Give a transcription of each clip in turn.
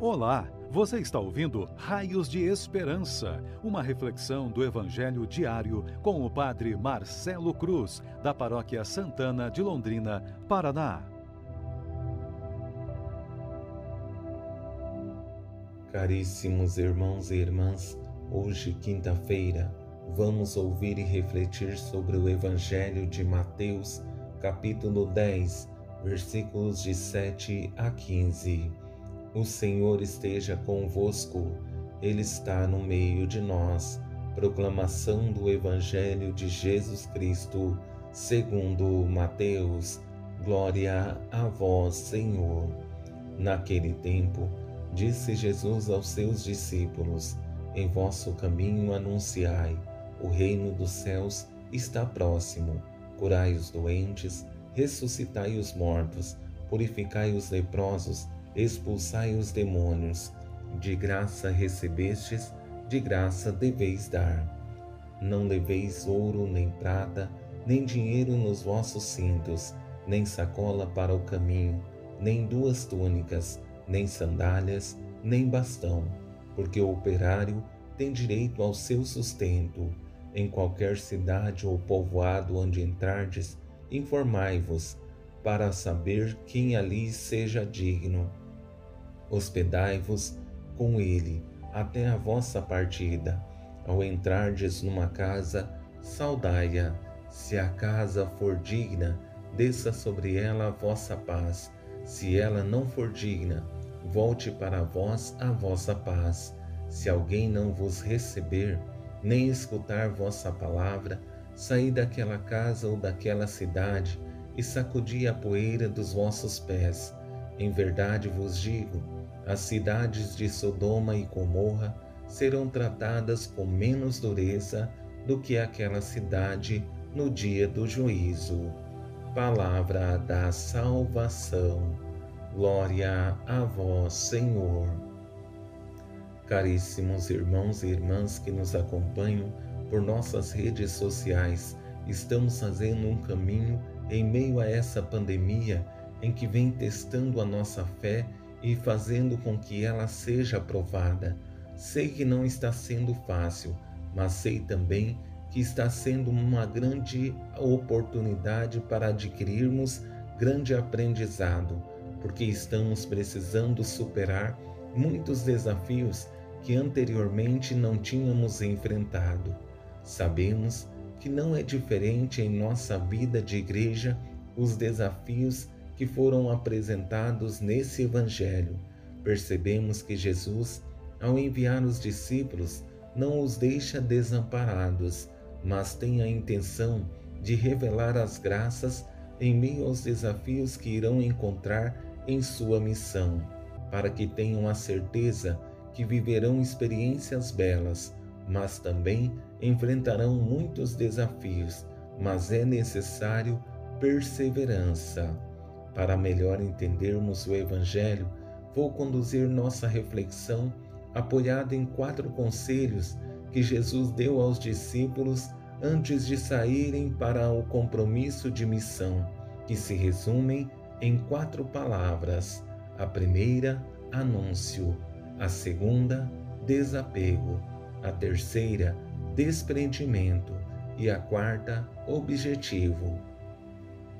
Olá, você está ouvindo Raios de Esperança, uma reflexão do Evangelho diário com o Padre Marcelo Cruz, da Paróquia Santana de Londrina, Paraná. Caríssimos irmãos e irmãs, hoje, quinta-feira, vamos ouvir e refletir sobre o Evangelho de Mateus, capítulo 10, versículos de 7 a 15. O Senhor esteja convosco, Ele está no meio de nós. Proclamação do Evangelho de Jesus Cristo, segundo Mateus. Glória a vós, Senhor. Naquele tempo, disse Jesus aos seus discípulos: Em vosso caminho anunciai, o reino dos céus está próximo. Curai os doentes, ressuscitai os mortos, purificai os leprosos, expulsai os demônios. De graça recebestes, de graça deveis dar. Não leveis ouro nem prata, nem dinheiro nos vossos cintos, nem sacola para o caminho, nem duas túnicas, nem sandálias, nem bastão, porque o operário tem direito ao seu sustento. Em qualquer cidade ou povoado onde entrardes, informai-vos, para saber quem ali seja digno hospedai-vos com ele até a vossa partida. Ao entrardes numa casa, saudai-a. Se a casa for digna, desça sobre ela a vossa paz. Se ela não for digna, volte para vós a vossa paz. Se alguém não vos receber, nem escutar vossa palavra, saí daquela casa ou daquela cidade e sacudi a poeira dos vossos pés. Em verdade vos digo, as cidades de Sodoma e Gomorra serão tratadas com menos dureza do que aquela cidade no dia do juízo. Palavra da salvação. Glória a vós, Senhor. Caríssimos irmãos e irmãs que nos acompanham por nossas redes sociais, estamos fazendo um caminho em meio a essa pandemia em que vem testando a nossa fé e fazendo com que ela seja aprovada. Sei que não está sendo fácil, mas sei também que está sendo uma grande oportunidade para adquirirmos grande aprendizado, porque estamos precisando superar muitos desafios que anteriormente não tínhamos enfrentado. Sabemos que não é diferente em nossa vida de igreja os desafios que foram apresentados nesse Evangelho, percebemos que Jesus, ao enviar os discípulos, não os deixa desamparados, mas tem a intenção de revelar as graças em meio aos desafios que irão encontrar em sua missão, para que tenham a certeza que viverão experiências belas, mas também enfrentarão muitos desafios, mas é necessário perseverança. Para melhor entendermos o Evangelho, vou conduzir nossa reflexão apoiada em quatro conselhos que Jesus deu aos discípulos antes de saírem para o compromisso de missão, que se resumem em quatro palavras. A primeira, anúncio. A segunda, desapego. A terceira, desprendimento. E a quarta, objetivo.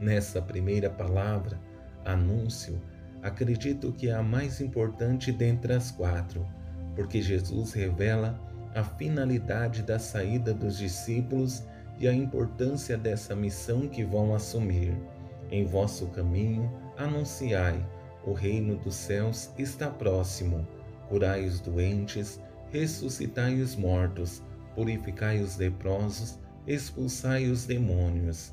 Nessa primeira palavra, anúncio, acredito que é a mais importante dentre as quatro, porque Jesus revela a finalidade da saída dos discípulos e a importância dessa missão que vão assumir. Em vosso caminho, anunciai: o reino dos céus está próximo. Curai os doentes, ressuscitai os mortos, purificai os leprosos, expulsai os demônios.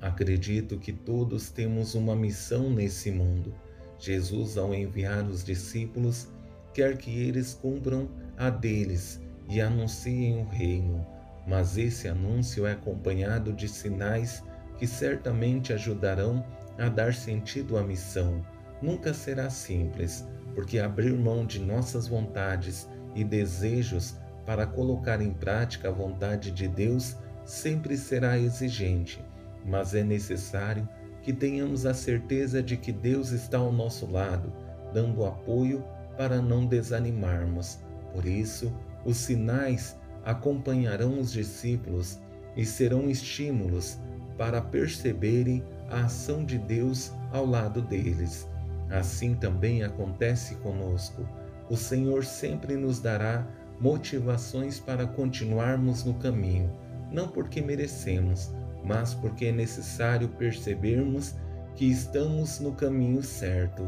Acredito que todos temos uma missão nesse mundo. Jesus, ao enviar os discípulos, quer que eles cumpram a deles e anunciem o reino, mas esse anúncio é acompanhado de sinais que certamente ajudarão a dar sentido à missão. Nunca será simples, porque abrir mão de nossas vontades e desejos para colocar em prática a vontade de Deus sempre será exigente mas é necessário que tenhamos a certeza de que Deus está ao nosso lado, dando apoio para não desanimarmos. Por isso, os sinais acompanharão os discípulos e serão estímulos para perceberem a ação de Deus ao lado deles. Assim também acontece conosco. O Senhor sempre nos dará motivações para continuarmos no caminho, não porque merecemos, mas porque é necessário percebermos que estamos no caminho certo.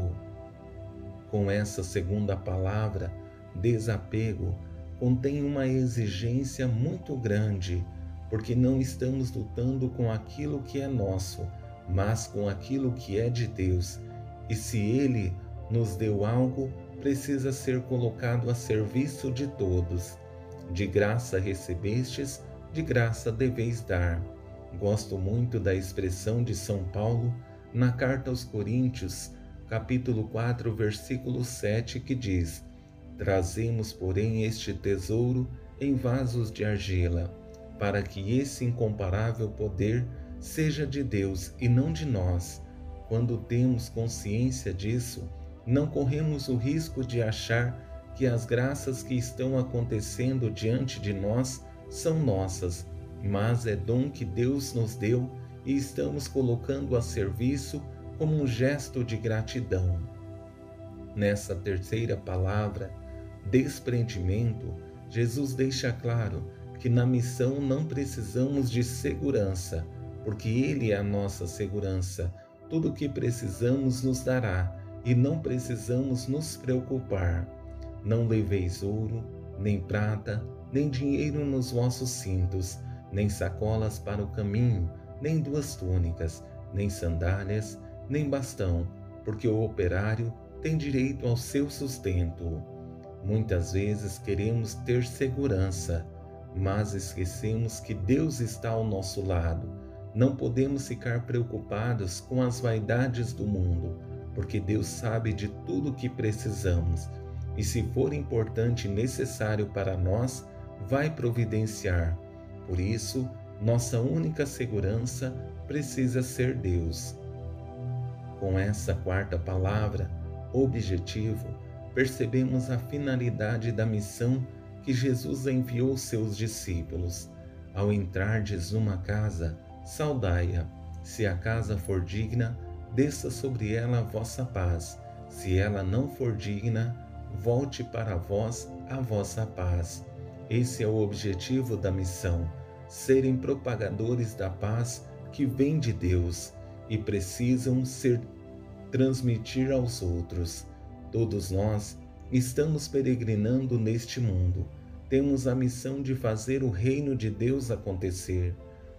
Com essa segunda palavra, desapego, contém uma exigência muito grande, porque não estamos lutando com aquilo que é nosso, mas com aquilo que é de Deus. E se Ele nos deu algo, precisa ser colocado a serviço de todos. De graça recebestes, de graça deveis dar. Gosto muito da expressão de São Paulo na carta aos Coríntios, capítulo 4, versículo 7, que diz: Trazemos, porém, este tesouro em vasos de argila, para que esse incomparável poder seja de Deus e não de nós. Quando temos consciência disso, não corremos o risco de achar que as graças que estão acontecendo diante de nós são nossas, mas é dom que Deus nos deu e estamos colocando a serviço como um gesto de gratidão. Nessa terceira palavra, desprendimento, Jesus deixa claro que na missão não precisamos de segurança, porque Ele é a nossa segurança. Tudo o que precisamos nos dará e não precisamos nos preocupar. Não leveis ouro, nem prata, nem dinheiro nos vossos cintos, nem sacolas para o caminho, nem duas túnicas, nem sandálias, nem bastão, porque o operário tem direito ao seu sustento. Muitas vezes queremos ter segurança, mas esquecemos que Deus está ao nosso lado. Não podemos ficar preocupados com as vaidades do mundo, porque Deus sabe de tudo o que precisamos. E se for importante e necessário para nós, vai providenciar. Por isso, nossa única segurança precisa ser Deus. Com essa quarta palavra, objetivo, percebemos a finalidade da missão que Jesus enviou seus discípulos. Ao entrardes numa casa, saudai-a. Se a casa for digna, desça sobre ela a vossa paz. Se ela não for digna, volte para vós a vossa paz. Esse é o objetivo da missão: serem propagadores da paz que vem de Deus e precisam ser transmitir aos outros. Todos nós estamos peregrinando neste mundo. Temos a missão de fazer o reino de Deus acontecer,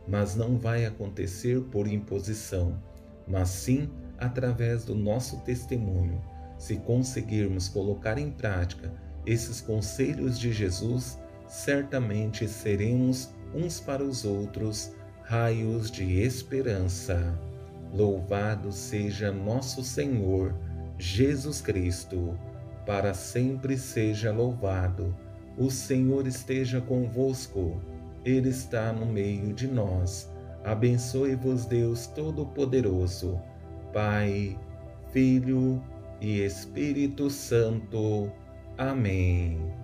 mas não vai acontecer por imposição, mas sim através do nosso testemunho. Se conseguirmos colocar em prática esses conselhos de Jesus, certamente seremos uns para os outros raios de esperança. Louvado seja nosso Senhor Jesus Cristo, para sempre seja louvado. O Senhor esteja convosco, Ele está no meio de nós. Abençoe-vos, Deus Todo-Poderoso, Pai, Filho e Espírito Santo. Amém.